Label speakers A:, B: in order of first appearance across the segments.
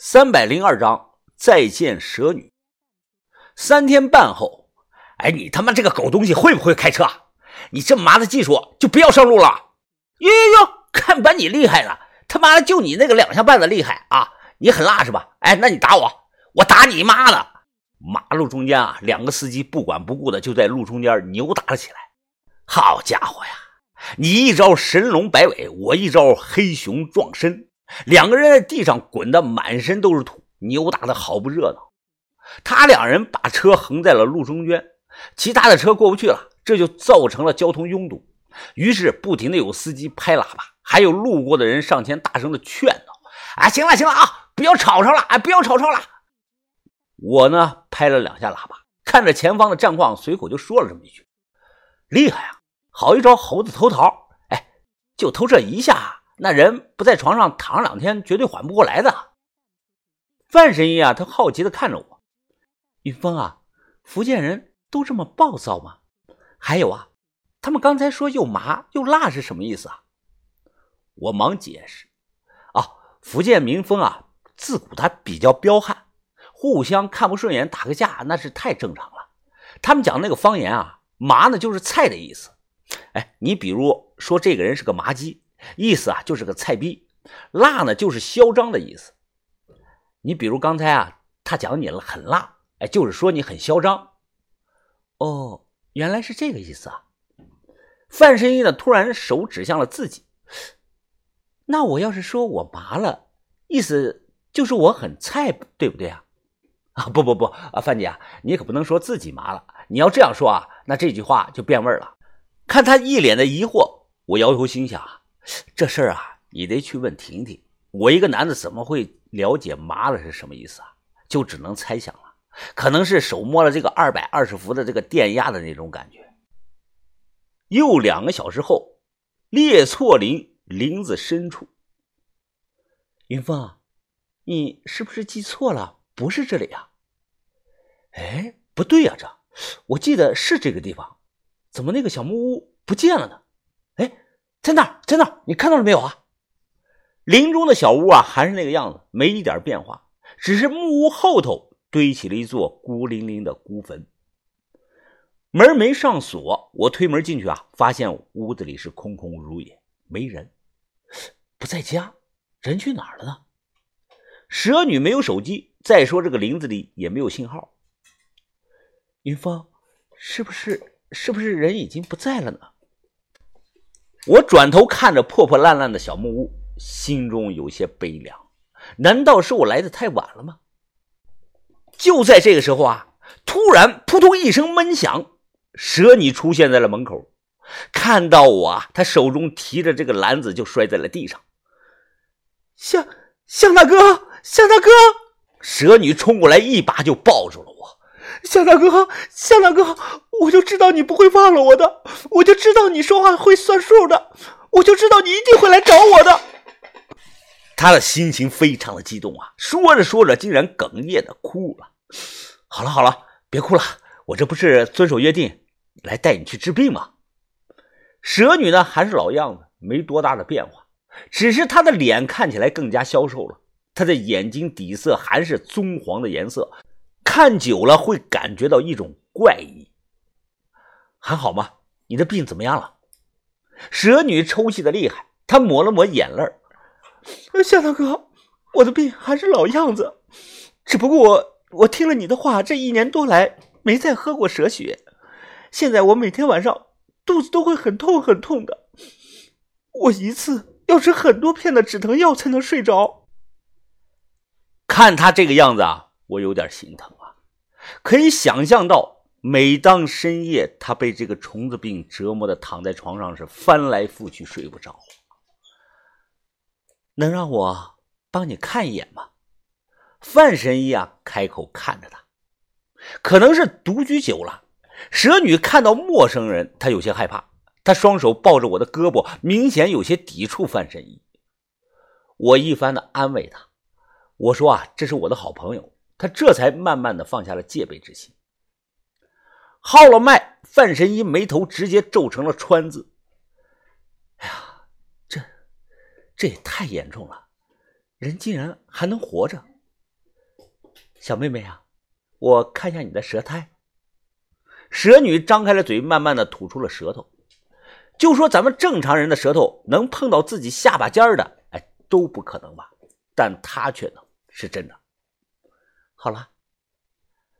A: 三百零二章再见蛇女。三天半后，哎，你他妈这个狗东西会不会开车啊？你这么麻的技术就不要上路了。哟哟哟，看把你厉害了！他妈的，就你那个两下半的厉害啊！你很辣是吧？哎，那你打我，我打你妈的！马路中间啊，两个司机不管不顾的就在路中间扭打了起来。好家伙呀，你一招神龙摆尾，我一招黑熊撞身。两个人在地上滚得满身都是土，扭打的好不热闹。他两人把车横在了路中间，其他的车过不去了，这就造成了交通拥堵。于是不停的有司机拍喇叭，还有路过的人上前大声的劝导：“啊，行了行了啊，不要吵吵了，哎，不要吵吵了。”我呢拍了两下喇叭，看着前方的战况，随口就说了这么一句：“厉害啊，好一招猴子偷桃，哎，就偷这一下。”那人不在床上躺两天，绝对缓不过来的。范神医啊，他好奇的看着我。云峰啊，福建人都这么暴躁吗？还有啊，他们刚才说又麻又辣是什么意思啊？我忙解释。啊，福建民风啊，自古他比较彪悍，互相看不顺眼打个架那是太正常了。他们讲那个方言啊，麻呢就是菜的意思。哎，你比如说这个人是个麻鸡。意思啊，就是个菜逼；辣呢，就是嚣张的意思。你比如刚才啊，他讲你了很辣，哎，就是说你很嚣张。哦，原来是这个意思啊。范神医呢，突然手指向了自己。那我要是说我麻了，意思就是我很菜，对不对啊？啊，不不不啊，范姐啊，你可不能说自己麻了。你要这样说啊，那这句话就变味儿了。看他一脸的疑惑，我摇头心想。这事儿啊，你得去问婷婷。我一个男的怎么会了解麻了是什么意思啊？就只能猜想了，可能是手摸了这个二百二十伏的这个电压的那种感觉。又两个小时后，列错林林子深处，云峰，你是不是记错了？不是这里啊？哎，不对呀，这我记得是这个地方，怎么那个小木屋不见了呢？在那，在那，你看到了没有啊？林中的小屋啊，还是那个样子，没一点变化，只是木屋后头堆起了一座孤零零的孤坟。门没上锁，我推门进去啊，发现屋子里是空空如也，没人，不在家，人去哪儿了呢？蛇女没有手机，再说这个林子里也没有信号。云峰，是不是是不是人已经不在了呢？我转头看着破破烂烂的小木屋，心中有些悲凉。难道是我来的太晚了吗？就在这个时候啊，突然扑通一声闷响，蛇女出现在了门口。看到我啊，她手中提着这个篮子就摔在了地上。向向大哥，向大哥！蛇女冲过来，一把就抱住了我。向大哥，向大哥，我就知道你不会忘了我的，我就知道你说话会算数的，我就知道你一定会来找我的。他的心情非常的激动啊，说着说着竟然哽咽的哭了。好了好了，别哭了，我这不是遵守约定来带你去治病吗？蛇女呢还是老样子，没多大的变化，只是她的脸看起来更加消瘦了，她的眼睛底色还是棕黄的颜色。看久了会感觉到一种怪异，还好吗？你的病怎么样了？蛇女抽泣的厉害，她抹了抹眼泪夏大哥，我的病还是老样子，只不过我听了你的话，这一年多来没再喝过蛇血，现在我每天晚上肚子都会很痛很痛的，我一次要吃很多片的止疼药才能睡着。看他这个样子啊，我有点心疼。可以想象到，每当深夜，他被这个虫子病折磨的躺在床上是翻来覆去睡不着。能让我帮你看一眼吗？范神医啊，开口看着他。可能是独居久了，蛇女看到陌生人，她有些害怕。她双手抱着我的胳膊，明显有些抵触范神医。我一番的安慰他，我说啊，这是我的好朋友。他这才慢慢的放下了戒备之心。号了脉，范神医眉头直接皱成了川字。哎呀，这这也太严重了，人竟然还能活着，小妹妹啊，我看一下你的舌苔。蛇女张开了嘴，慢慢的吐出了舌头。就说咱们正常人的舌头能碰到自己下巴尖的，哎，都不可能吧？但她却能，是真的。好了，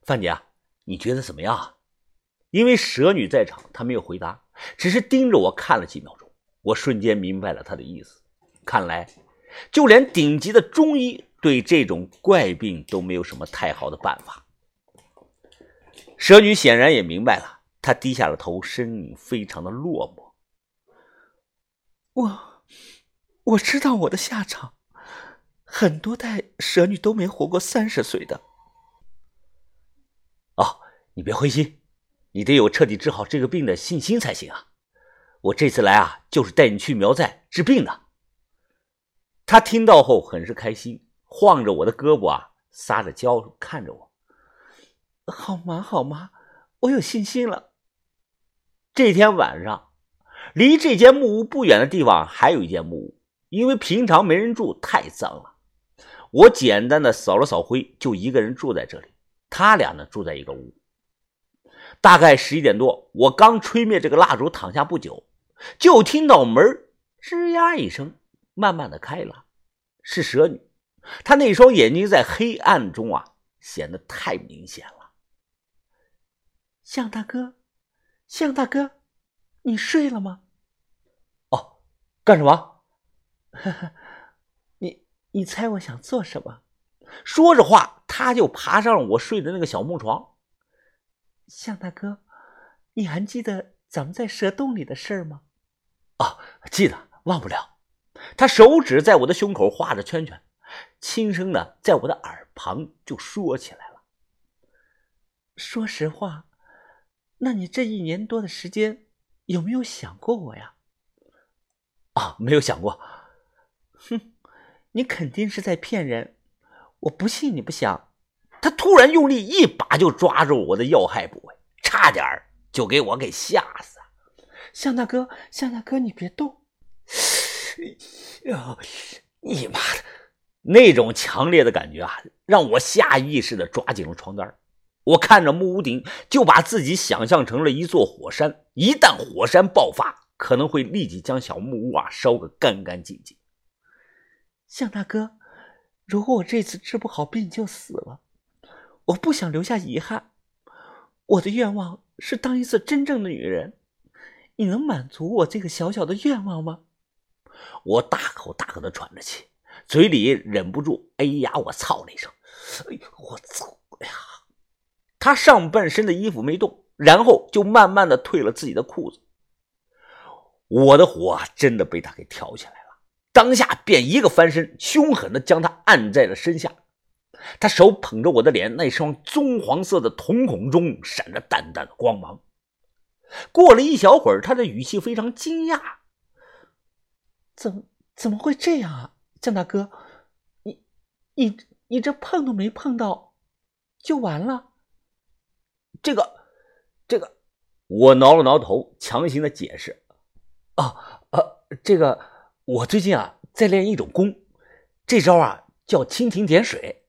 A: 范姐啊，你觉得怎么样啊？因为蛇女在场，她没有回答，只是盯着我看了几秒钟。我瞬间明白了她的意思，看来就连顶级的中医对这种怪病都没有什么太好的办法。蛇女显然也明白了，她低下了头，声音非常的落寞。
B: 我我知道我的下场，很多代蛇女都没活过三十岁的。
A: 你别灰心，你得有彻底治好这个病的信心才行啊！我这次来啊，就是带你去苗寨治病的。他听到后很是开心，晃着我的胳膊啊，撒着娇看着我。
B: 好吗？好吗？我有信心了。
A: 这天晚上。离这间木屋不远的地方还有一间木屋，因为平常没人住，太脏了。我简单的扫了扫灰，就一个人住在这里。他俩呢，住在一个屋。大概十一点多，我刚吹灭这个蜡烛，躺下不久，就听到门吱呀一声，慢慢的开了，是蛇女。她那双眼睛在黑暗中啊，显得太明显了。
B: 向大哥，向大哥。你睡了吗？
A: 哦，干什么？
B: 你你猜我想做什么？
A: 说着话，他就爬上了我睡的那个小木床。
B: 向大哥，你还记得咱们在蛇洞里的事儿吗？
A: 啊，记得，忘不了。他手指在我的胸口画着圈圈，轻声的在我的耳旁就说起来了。
B: 说实话，那你这一年多的时间。有没有想过我呀？
A: 啊，没有想过。
B: 哼，你肯定是在骗人！我不信你不想。
A: 他突然用力一把就抓住我的要害部位，差点就给我给吓死了。
B: 向大哥，向大哥，你别动！
A: 呀，你妈的！那种强烈的感觉啊，让我下意识的抓紧了床单。我看着木屋顶，就把自己想象成了一座火山。一旦火山爆发，可能会立即将小木屋啊烧个干干净净。
B: 向大哥，如果我这次治不好病就死了，我不想留下遗憾。我的愿望是当一次真正的女人，你能满足我这个小小的愿望吗？
A: 我大口大口的喘着气，嘴里忍不住“哎呀，我操”了一声。哎呦，我操！哎呀！他上半身的衣服没动，然后就慢慢的褪了自己的裤子。我的火真的被他给挑起来了，当下便一个翻身，凶狠的将他按在了身下。他手捧着我的脸，那双棕黄色的瞳孔中闪着淡淡的光芒。过了一小会儿，他的语气非常惊讶：“
B: 怎怎么会这样啊，江大哥？你你你这碰都没碰到，就完了？”
A: 这个，这个，我挠了挠头，强行的解释：“啊，啊，这个，我最近啊在练一种功，这招啊叫蜻蜓点水。